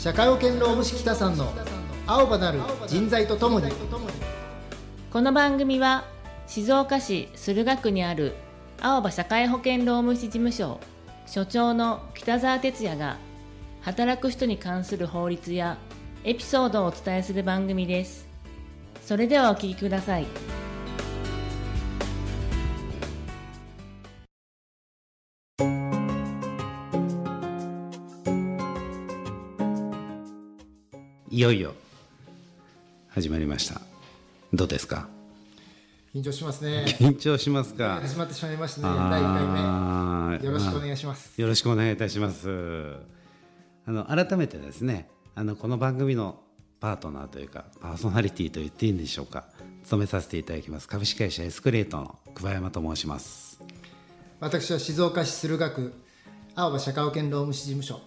社会保険労務士北さんの青葉なる人材とともに。この番組は静岡市駿河区にある青葉社会保険労務士事務所所長の北澤哲也が働く人に関する法律やエピソードをお伝えする番組です。それではお聞きください。いよいよ。始まりました。どうですか？緊張しますね。緊張しますか？始まってしまいましたね。あ第ー1回目。よろしくお願いします、よろしくお願いいたします。あの改めてですねあのこの番組のパートナーというかパーソナリティと言っていいんでしょうか？務めさせていただきます。株式会社エスクレートの桑山と申します。私は静岡市駿河区青葉社会保険労務士事務所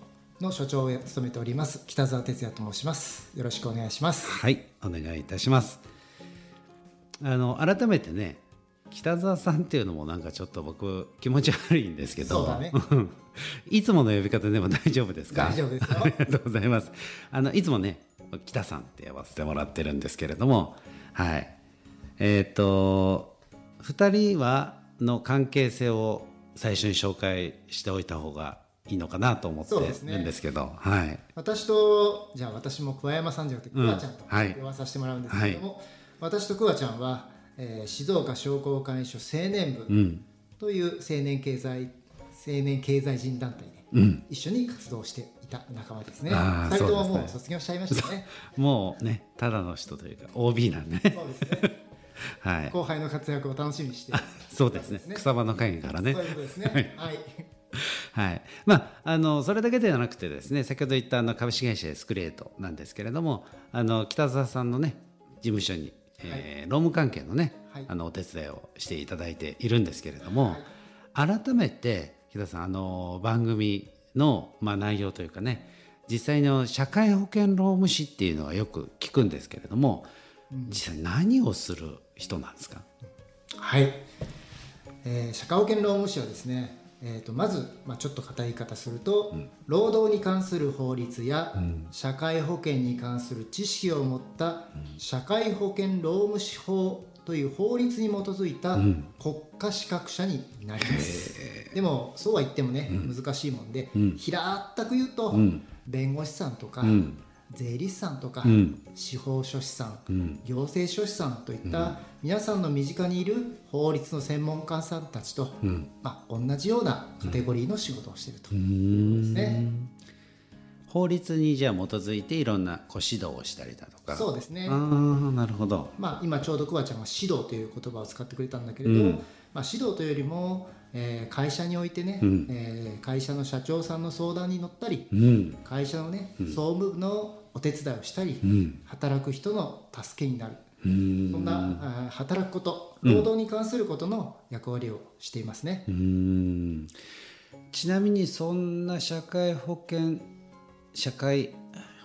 の所長を務めております北澤哲也と申します。よろしくお願いします。はいお願いいたします。あの改めてね北澤さんっていうのもなんかちょっと僕気持ち悪いんですけどそうだね。いつもの呼び方でも 大丈夫ですか？大丈夫ですよ。ありがとうございます。あのいつもね北さんって呼ばせてもらってるんですけれどもはい。えっ、と2人はの関係性を最初に紹介しておいた方がいいのかなと思ってるんですけどはい。私とじゃあ私も桑山さんじゃなくてうん。桑ちゃんとはい。呼ばさせてもらうんですけども、私と桑ちゃんは、えー静岡商工会所青年部うん。という青年経済青年経済人団体でうん。一緒に活動していた仲間ですね。あー二人とももう卒業しちゃいましたね。もうねただの人というか OB なんでねそうですね。はい。後輩の活躍を楽しみにして。そうですね。ね。草場の会議からね。そういうことですね。はい。はい。まあ、あのそれだけではなくてですね先ほど言ったあの株式会社エスクレートなんですけれどもあの北澤さんのね事務所に、えー労務関係のね、はい。あのお手伝いをしていただいているんですけれども、改めて北澤さんあの番組の、まあ、内容というかね実際の社会保険労務士っていうのはよく聞くんですけれども、実際何をする人なんですか？はい。えー社会保険労務士はですね。えー、とまず、まあ、ちょっと硬い言い方すると、労働に関する法律や、社会保険に関する知識を持った、社会保険労務士法という法律に基づいた国家資格者になります、でもそうは言ってもね、難しいもんで、平ったく言うと、弁護士さんとか、ん税理士さんとか、ん。司法書士さん、ん。行政書士さんといった、皆さんの身近にいる法律の専門家さんたちと、まあ、同じようなカテゴリーの仕事をしていると。いうことですね。法律にじゃあ基づいていろんなこう指導をしたりだとか。そうですね。ああなるほど。まあ、今ちょうどくわちゃんが指導という言葉を使ってくれたんだけれど、まあ、指導というよりも、えー会社においてね、えー会社の社長さんの相談に乗ったり、うん。会社のね、総務部のお手伝いをしたり、働く人の助けになる、うん。そんな働くこと労働に関することの役割をしていますね、うん。ちなみにそんな社会保険社会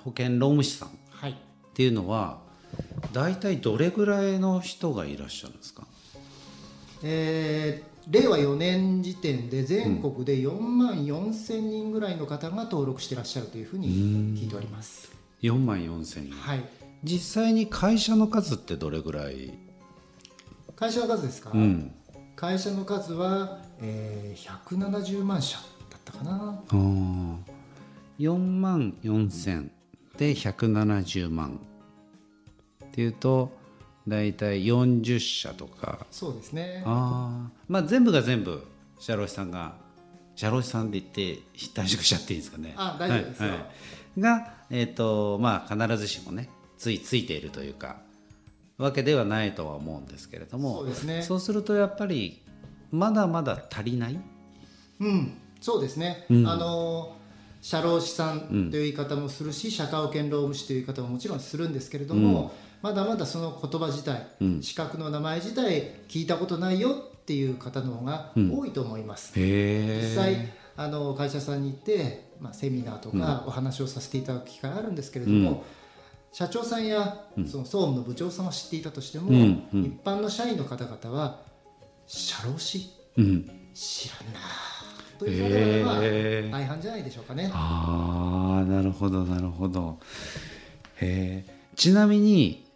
保険労務士さんっはい。ていうのは大体どれぐらいの人がいらっしゃるんですか？えー令和4年時点で全国で4万4千人ぐらいの方が登録していらっしゃるというふうに聞いております、4万4千人はい。実際に会社の数ってどれぐらい？会社の数ですか、うん。会社の数は、えー、170万社だったかな。あー。4万4千で170万。っていうと大体40社とか。そうですね。ああまあ全部が全部社労士さんが社労士さんで言って退職しちゃっていいですかね。あ大丈夫ですよ。はいはいがえっ、とまあ必ずしもねついついているというかわけではないとは思うんですけれどもそうですね。そうするとやっぱりまだまだ足りない？うんそうですね、あの社労士さんという言い方もするし、社会保険労務士という言い方ももちろんするんですけれども、まだまだその言葉自体、資格の名前自体聞いたことないよっていう方の方が多いと思います、へ実際あの会社さんに行って、まあ、セミナーとかお話をさせていただく機会あるんですけれども、社長さんやその総務の部長さんは知っていたとしても、うんうん。一般の社員の方々は社労士？うん。知らんなという方がまあへー。大半じゃないでしょうかね。ああなるほどなるほど。へえちなみに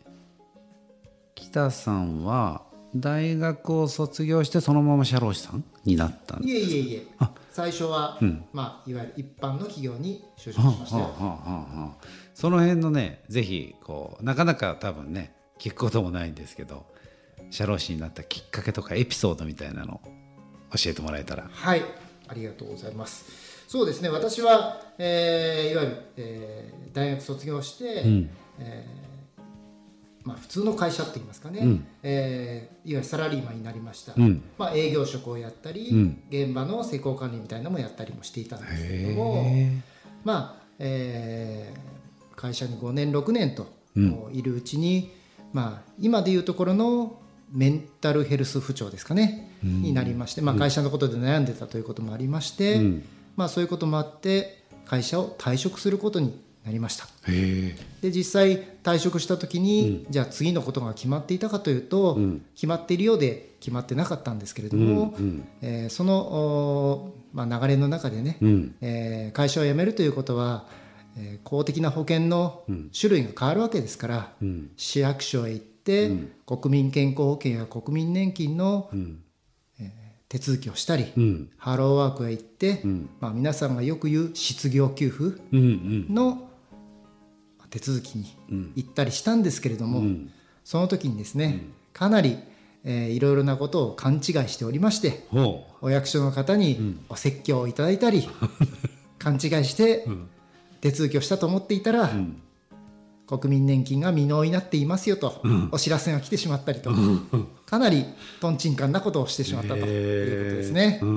北さんは大学を卒業してそのまま社労士さんになったんいえいえいえ。あ。最初は、うん。まあ、いわゆる一般の企業に就職しはあましたその辺のねぜひこうなかなか多分ね聞くこともないんですけど社労士になったきっかけとかエピソードみたいなの教えてもらえたら。はい、ありがとうございます。そうですね、私は、えーいわゆる、えー大学卒業して、ん。えーまあ、普通の会社って言いますかね、うん。えーいわゆるサラリーマンになりました、うん。まあ、営業職をやったり、うん。現場の施工管理みたいなのもやったりもしていたんですけれども、へまあえー会社に5年6年とうん。いるうちに、まあ、今でいうところのメンタルヘルス不調ですかね、になりまして、まあ、会社のことで悩んでたということもありまして、うん。まあ、そういうこともあって会社を退職することになりました。え。で実際退職した時に、じゃあ次のことが決まっていたかというと、うん。決まっているようで決まってなかったんですけれども、うんうん。えーその、おまあ、流れの中でね、うん。えー会社を辞めるということは、えー公的な保険の種類が変わるわけですから、うん。市役所へ行って、国民健康保険や国民年金のうん。手続きをしたり、うん。ハローワークへ行って、ん。まあ、皆さんがよく言う失業給付うんうん。の手続きに行ったりしたんですけれども、ん。その時にですね、かなり、えーいろいろなことを勘違いしておりましてほお役所の方にお説教をいただいたり、勘違いして手続きをしたと思っていたら、国民年金が未納になっていますよと、お知らせが来てしまったりと、かなりとんちんかんなことをしてしまったということですね。ううんう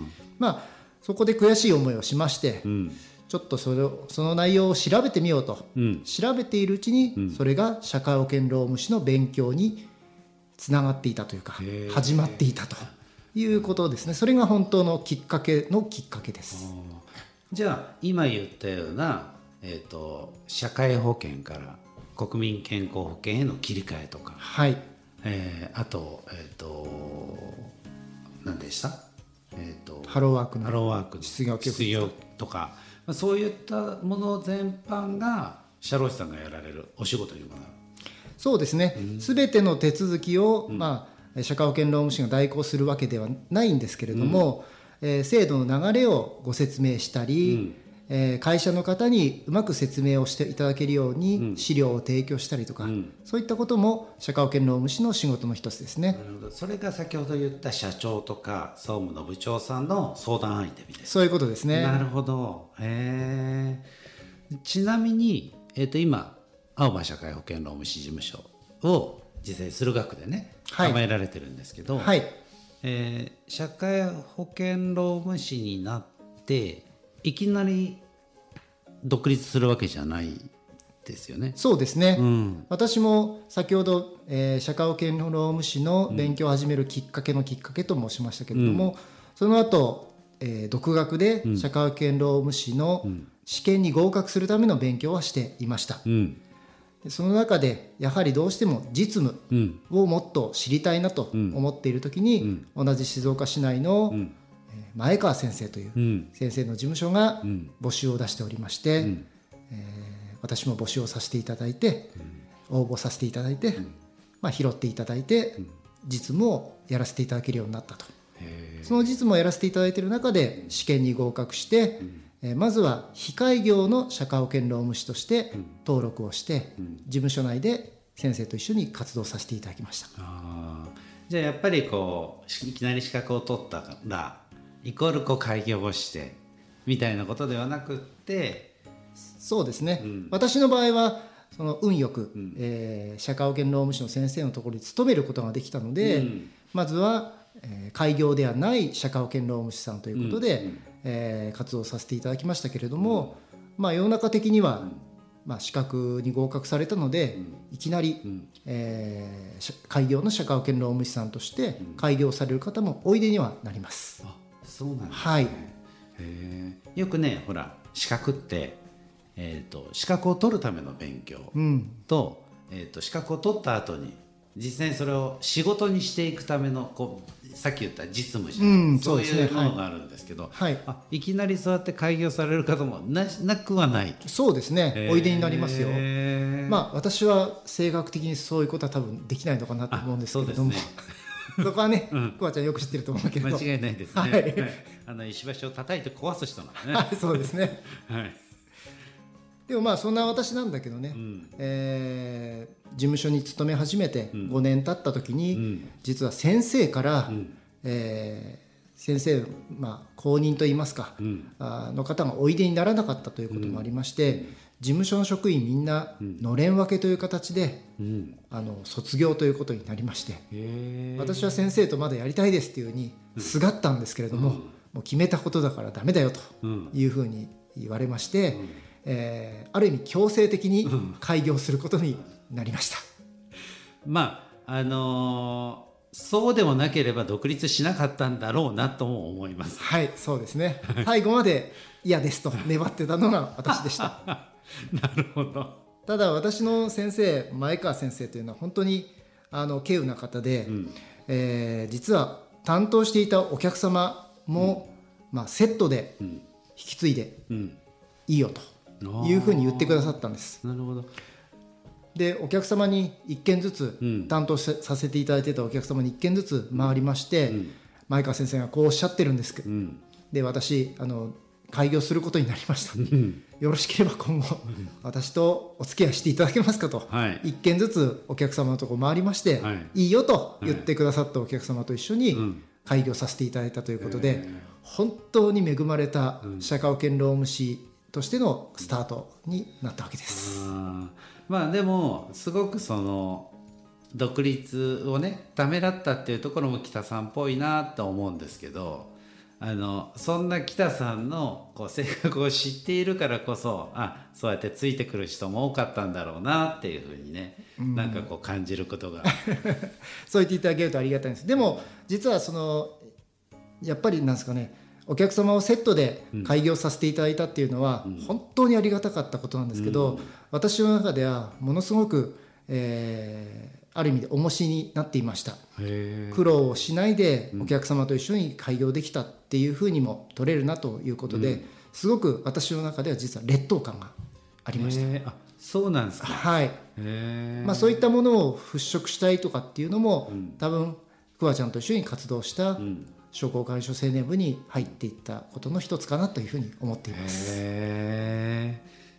ん。まあそこで悔しい思いをしまして、うんちょっとそれをその内容を調べてみようと、うん。調べているうちに、それが社会保険労務士の勉強につながっていたというか始まっていたということですね。それが本当のきっかけのきっかけです。じゃあ今言ったような、えー、と社会保険から国民健康保険への切り替えとか、はい。えーあとえっ、と何でした？えっ、とハローワークの。ハローワークの失業とか、まあ、そういったもの全般が社労士さんがやられるお仕事にもなる。そうですね、すべての手続きを、まあ、社会保険労務士が代行するわけではないんですけれども、えー制度の流れをご説明したり、えー会社の方にうまく説明をしていただけるように資料を提供したりとか、そういったことも社会保険労務士の仕事の一つですね。なるほどそれが先ほど言った社長とか総務の部長さんの相談相手みたいな。そういうことですね。なるほど。へえ。ちなみに、えっ、と今青葉社会保険労務士事務所を実際駿河区でねはい構えられてるんですけど、はい、えー社会保険労務士になっていきなり独立するわけじゃないですよね。そうですね、うん。私も先ほど、えー社会保険労務士の勉強を始めるきっかけのきっかけと申しましたけれども、その後、えー独学で社会保険労務士の試験に合格するための勉強はしていました、うん。でその中でやはりどうしても実務うん。をもっと知りたいなと思っている時に、同じ静岡市内の、えー前川先生といううん。先生の事務所がん。募集を出しておりまして、ん。えー私も募集をさせていただいて、応募させていただいて、まあ、拾っていただいて、実務をやらせていただけるようになったと。へその実務をやらせていただいている中で試験に合格して、えーまずは非開業の社会保険労務士として登録をして、事務所内で先生と一緒に活動させていただきました。じゃあやっぱりこういきなり資格を取ったらイコールこう開業をしてみたいなことではなくってそうですね、私の場合はその運よく、えー社会保険労務士の先生のところに勤めることができたので、うん。まずは、えー開業ではない社会保険労務士さんということで、えー活動させていただきましたけれども、まあ、世の中的には、まあ、資格に合格されたので、いきなり、えーし開業の社会保険労務士さんとして開業される方もおいでにはなります。あそうなんですね。はい。よくねほら資格って、えー、と資格を取るための勉強うん、と,、えー、と資格を取った後に実際にそれを仕事にしていくためのこうさっき言った実務じゃうんないそうそういうものがあるんですけど、はい。あいきなりそうやって開業される方もななくはない。そうですね、おいでになりますよ。まあ私は性格的にそういうことは多分できないのかなと思うんですけれども、あ そこはね、くわちゃんよく知ってると思うけど、間違いないですね。はい。はい。あの石橋を叩いて壊す人なんでね。はいそうですね。はい。でもまあそんな私なんだけどね、ん。えー事務所に勤め始めて5年経った時に、ん。実は先生から、ん。えー先生、まあ、公認といいますか、ん。あの方がおいでにならなかったということもありまして、事務所の職員みんなのれん分けという形で、うん。あの卒業ということになりまして、へ私は先生とまだやりたいですっていうふうにすがったんですけれども、もう決めたことだからダメだよとうん。いうふうに言われまして、えーある意味強制的に開業することになりました。まああのーそうでもなければ独立しなかったんだろうなとも思います。はいそうですね最後まで嫌ですと 粘ってたのが私でした なるほど。ただ私の先生前川先生というのは本当にあの稀有な方で、えー実は担当していたお客様も、まあ、セットで引き継いでうん。いいよというふうに言ってくださったんですなるほど。でお客様に1件ずつうん。担当しさせていただいてたお客様に1件ずつ回りまして、前川先生がこうおっしゃってるんですけど、うん。で私あの開業することになりました。うん。よろしければ今後私とお付き合いしていただけますかと、はい。1件ずつお客様のとこ回りまして、はい。い、いよと言ってくださったお客様と一緒にん。開業させていただいたということで、本当に恵まれた社会保険労務士としてのスタートになったわけです。あーまあでもすごくその独立をねためらったっていうところも北さんっぽいなと思うんですけどあのそんな北さんのこう性格を知っているからこそあそうやってついてくる人も多かったんだろうなっていうふうにね、なんかこう感じることが。そう言っていただけるとありがたいんです。でも実はそのやっぱりなんですかねお客様をセットで開業させていただいたっていうのは本当にありがたかったことなんですけど、私の中ではものすごく、えーある意味で重しになっていました。へ苦労をしないでお客様と一緒に開業できたっていうふうにも取れるなということで、すごく私の中では実は劣等感がありました。えあそうなんですか。はい。まあ、そういったものを払拭したいとかっていうのも、多分くわちゃんと一緒に活動した商工会所青年部に入っていったことの一つかなというふうに思っています。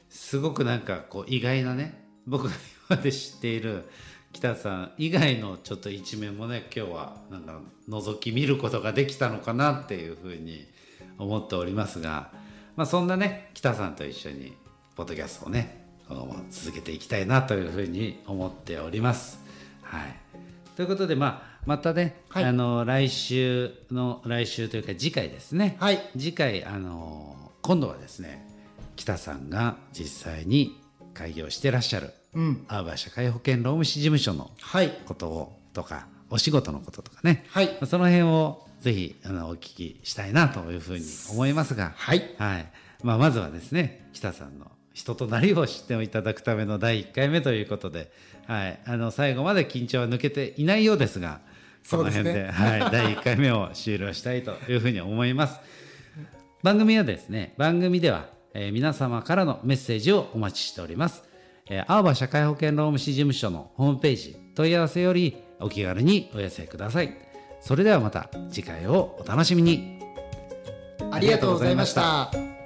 すごくなんかこう意外なね僕が今まで知っている北さん以外のちょっと一面もね今日はなんか覗き見ることができたのかなっていうふうに思っておりますが、まあ、そんなね北さんと一緒にポッドキャストをね今後も続けていきたいなというふうに思っております。はい、ということで、まあ、またね、はい。あの来週の来週というか次回ですね、はい。次回あの今度はですね北さんが実際に開業してらっしゃるうん、アーバー社会保険労務士事務所のはい、ことをとかお仕事のこととかね、はい。まあその辺をぜひあのお聞きしたいなというふうに思いますが、はい、はい。まあ、まずはですね北さんの人となりを知っていただくための第1回目ということで、はい、あの最後まで緊張は抜けていないようですがこの辺でねはい、第1回目を終了したいというふうに思います。番組はですね番組では、えー皆様からのメッセージをお待ちしております。えー、青葉社会保険労務士事務所のホームページ問い合わせよりお気軽にお寄せください。それではまた次回をお楽しみに。ありがとうございました。